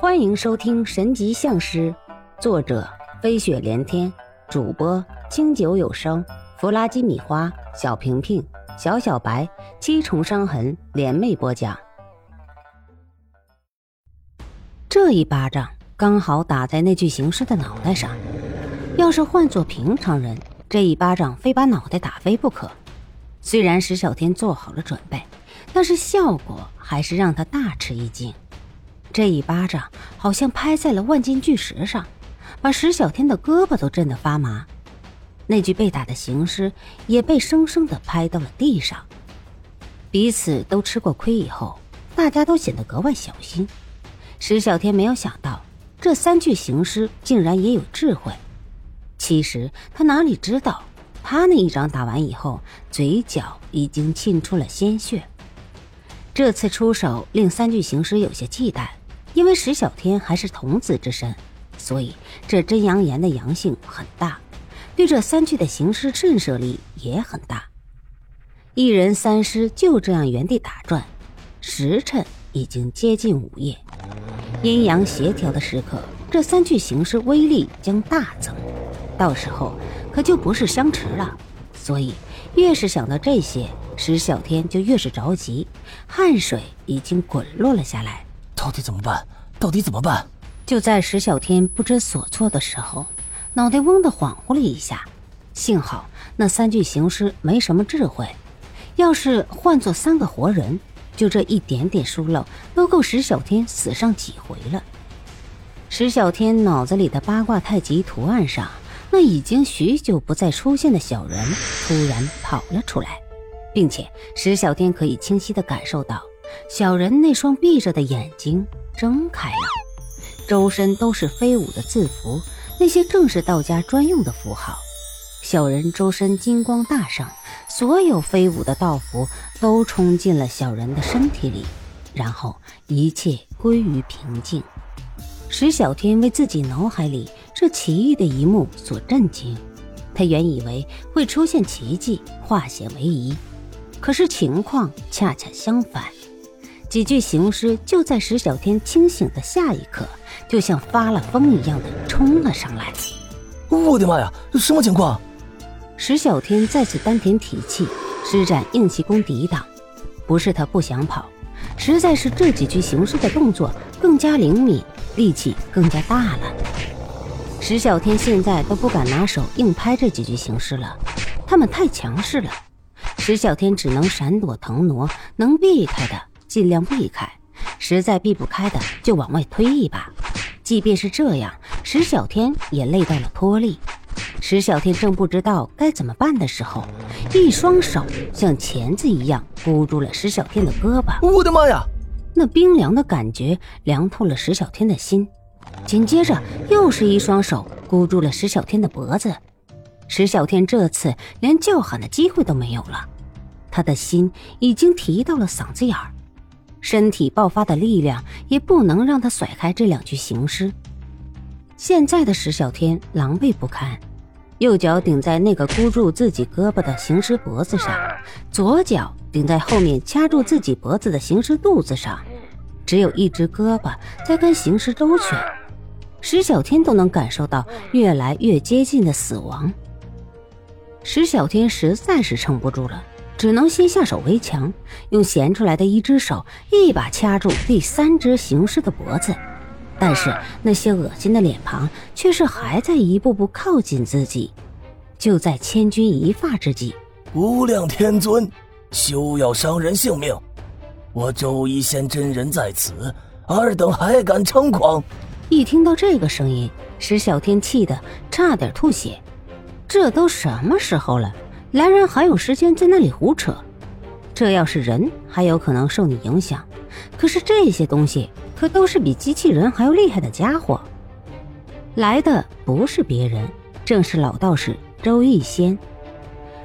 欢迎收听《神级相师》，作者飞雪连天，主播清酒有声，弗拉基米花，小平平，小小白，七重伤痕联袂播讲。这一巴掌刚好打在那具行尸的脑袋上，要是换做平常人，这一巴掌非把脑袋打飞不可。虽然石小天做好了准备，但是效果还是让他大吃一惊。这一巴掌好像拍在了万斤巨石上，把石小天的胳膊都震得发麻。那具被打的行尸也被生生的拍到了地上。彼此都吃过亏以后，大家都显得格外小心。石小天没有想到，这三具行尸竟然也有智慧。其实他哪里知道，他那一掌打完以后，嘴角已经沁出了鲜血。这次出手令三具行尸有些忌惮。因为石小天还是童子之身，所以这真阳炎的阳性很大，对这三具的行尸震慑力也很大。一人三尸就这样原地打转，时辰已经接近午夜，阴阳协调的时刻，这三具行尸威力将大增，到时候可就不是相持了。所以越是想到这些，石小天就越是着急，汗水已经滚落了下来。到底怎么办？到底怎么办？就在石小天不知所措的时候，脑袋嗡的恍惚了一下。幸好那三具行尸没什么智慧，要是换做三个活人，就这一点点疏漏，都够石小天死上几回了。石小天脑子里的八卦太极图案上，那已经许久不再出现的小人突然跑了出来，并且石小天可以清晰的感受到。小人那双闭着的眼睛睁开了，周身都是飞舞的字符，那些正是道家专用的符号。小人周身金光大盛，所有飞舞的道符都冲进了小人的身体里，然后一切归于平静。石小天为自己脑海里这奇异的一幕所震惊，他原以为会出现奇迹，化险为夷，可是情况恰恰相反。几具行尸就在石小天清醒的下一刻，就像发了疯一样的冲了上来。我的妈呀，什么情况？石小天再次丹田提气，施展硬气功抵挡。不是他不想跑，实在是这几具行尸的动作更加灵敏，力气更加大了。石小天现在都不敢拿手硬拍这几具行尸了，他们太强势了。石小天只能闪躲腾挪，能避开的。尽量避开，实在避不开的就往外推一把。即便是这样，石小天也累到了脱力。石小天正不知道该怎么办的时候，一双手像钳子一样箍住了石小天的胳膊。我的妈呀！那冰凉的感觉凉透了石小天的心。紧接着，又是一双手箍住了石小天的脖子。石小天这次连叫喊的机会都没有了，他的心已经提到了嗓子眼儿。身体爆发的力量也不能让他甩开这两具行尸。现在的石小天狼狈不堪，右脚顶在那个箍住自己胳膊的行尸脖子上，左脚顶在后面掐住自己脖子的行尸肚子上，只有一只胳膊在跟行尸周旋。石小天都能感受到越来越接近的死亡。石小天实在是撑不住了。只能先下手为强，用闲出来的一只手一把掐住第三只行尸的脖子，但是那些恶心的脸庞却是还在一步步靠近自己。就在千钧一发之际，无量天尊，休要伤人性命！我周一仙真人在此，尔等还敢猖狂？一听到这个声音，石小天气得差点吐血。这都什么时候了？来人还有时间在那里胡扯？这要是人，还有可能受你影响；可是这些东西可都是比机器人还要厉害的家伙。来的不是别人，正是老道士周逸仙。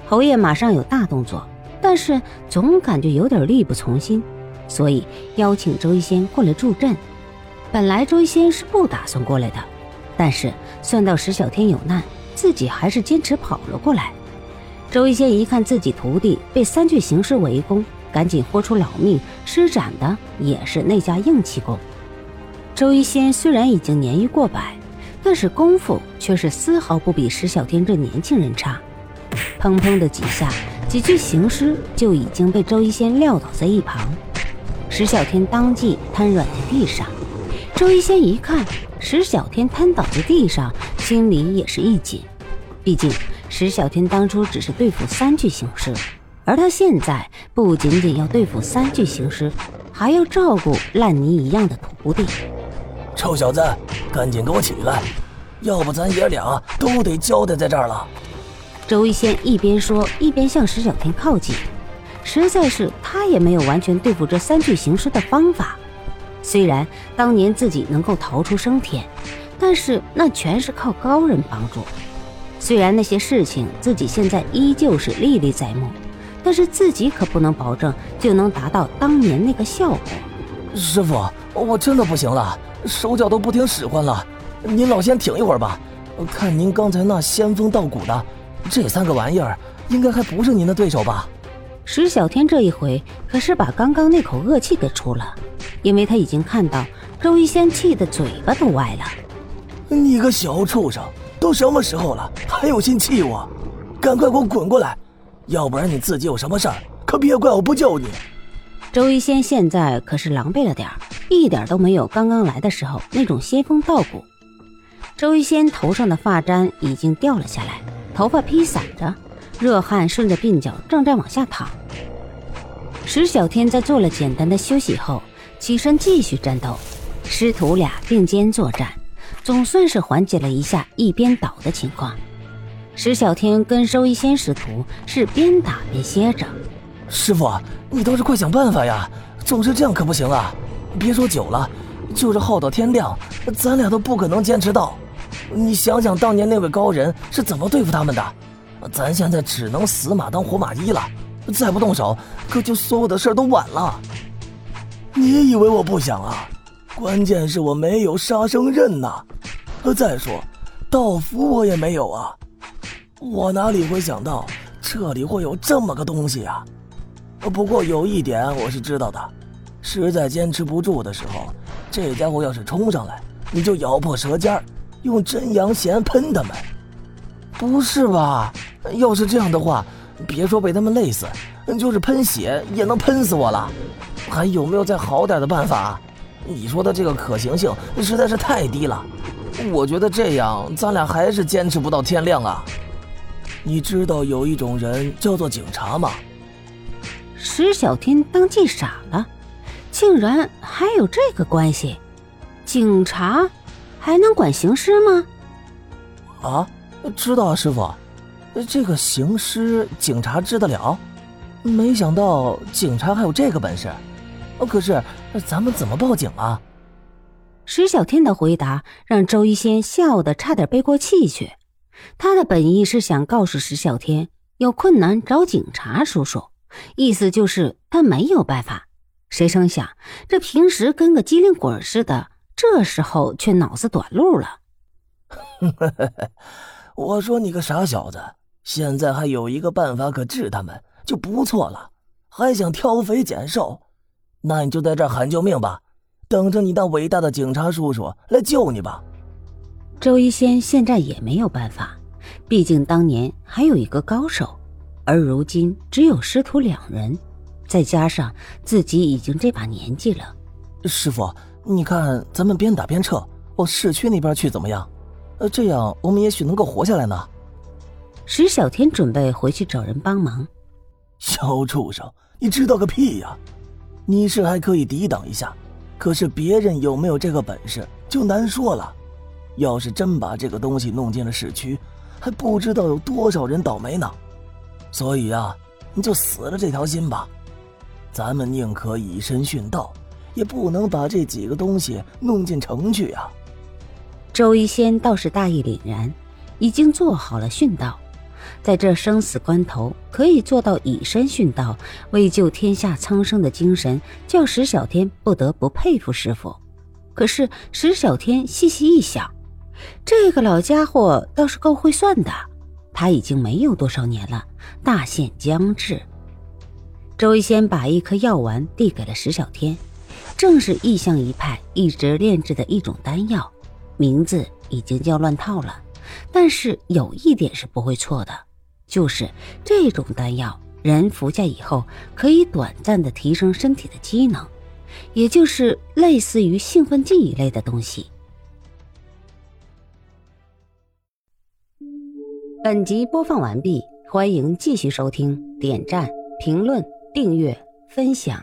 侯爷马上有大动作，但是总感觉有点力不从心，所以邀请周逸仙过来助阵。本来周逸仙是不打算过来的，但是算到石小天有难，自己还是坚持跑了过来。周一仙一看自己徒弟被三具行尸围攻，赶紧豁出老命施展的也是那家硬气功。周一仙虽然已经年逾过百，但是功夫却是丝毫不比石小天这年轻人差。砰砰的几下，几具行尸就已经被周一仙撂倒在一旁。石小天当即瘫软在地上。周一仙一看石小天瘫倒在地上，心里也是一紧。毕竟石小天当初只是对付三具行尸，而他现在不仅仅要对付三具行尸，还要照顾烂泥一样的徒弟。臭小子，赶紧给我起来，要不咱爷俩都得交代在这儿了。周一仙一边说，一边向石小天靠近。实在是他也没有完全对付这三具行尸的方法。虽然当年自己能够逃出升天，但是那全是靠高人帮助。虽然那些事情自己现在依旧是历历在目，但是自己可不能保证就能达到当年那个效果。师傅，我真的不行了，手脚都不听使唤了。您老先挺一会儿吧。看您刚才那仙风道骨的，这三个玩意儿应该还不是您的对手吧？石小天这一回可是把刚刚那口恶气给出了，因为他已经看到周一仙气的嘴巴都歪了。你个小畜生，都什么时候了，还有心气我？赶快给我滚过来，要不然你自己有什么事儿，可别怪我不救你。周一仙现在可是狼狈了点儿一点都没有刚刚来的时候那种仙风道骨。周一仙头上的发簪已经掉了下来，头发披散着。热汗顺着鬓角正在往下淌。石小天在做了简单的休息后，起身继续战斗。师徒俩并肩作战，总算是缓解了一下一边倒的情况。石小天跟收一仙师徒是边打边歇着。师傅，你倒是快想办法呀！总是这样可不行啊！别说久了，就是耗到天亮，咱俩都不可能坚持到。你想想当年那位高人是怎么对付他们的？咱现在只能死马当活马医了，再不动手，可就所有的事都晚了。你以为我不想啊？关键是我没有杀生刃呐。再说，道符我也没有啊。我哪里会想到这里会有这么个东西啊？不过有一点我是知道的，实在坚持不住的时候，这家伙要是冲上来，你就咬破舌尖，用真阳弦喷他们。不是吧？要是这样的话，别说被他们累死，就是喷血也能喷死我了。还有没有再好点的办法？你说的这个可行性实在是太低了。我觉得这样，咱俩还是坚持不到天亮啊。你知道有一种人叫做警察吗？石小天当即傻了，竟然还有这个关系？警察还能管行尸吗？啊？知道啊，师傅，这个行尸警察治得了？没想到警察还有这个本事。可是咱们怎么报警啊？石小天的回答让周一仙笑得差点背过气去。他的本意是想告诉石小天有困难找警察叔叔，意思就是他没有办法。谁成想这平时跟个机灵鬼似的，这时候却脑子短路了。我说你个傻小子，现在还有一个办法可治他们就不错了，还想挑肥拣瘦？那你就在这喊救命吧，等着你那伟大的警察叔叔来救你吧。周一仙现在也没有办法，毕竟当年还有一个高手，而如今只有师徒两人，再加上自己已经这把年纪了。师傅，你看咱们边打边撤，往市区那边去怎么样？呃，这样我们也许能够活下来呢。石小天准备回去找人帮忙。小畜生，你知道个屁呀！你是还可以抵挡一下，可是别人有没有这个本事就难说了。要是真把这个东西弄进了市区，还不知道有多少人倒霉呢。所以啊，你就死了这条心吧。咱们宁可以身殉道，也不能把这几个东西弄进城去啊。周一仙倒是大义凛然，已经做好了殉道，在这生死关头可以做到以身殉道，为救天下苍生的精神，叫石小天不得不佩服师傅。可是石小天细细一想，这个老家伙倒是够会算的，他已经没有多少年了，大限将至。周一仙把一颗药丸递给了石小天，正是异象一派一直炼制的一种丹药，名字已经叫乱套了。但是有一点是不会错的，就是这种丹药，人服下以后可以短暂的提升身体的机能，也就是类似于兴奋剂一类的东西。本集播放完毕，欢迎继续收听，点赞、评论、订阅、分享。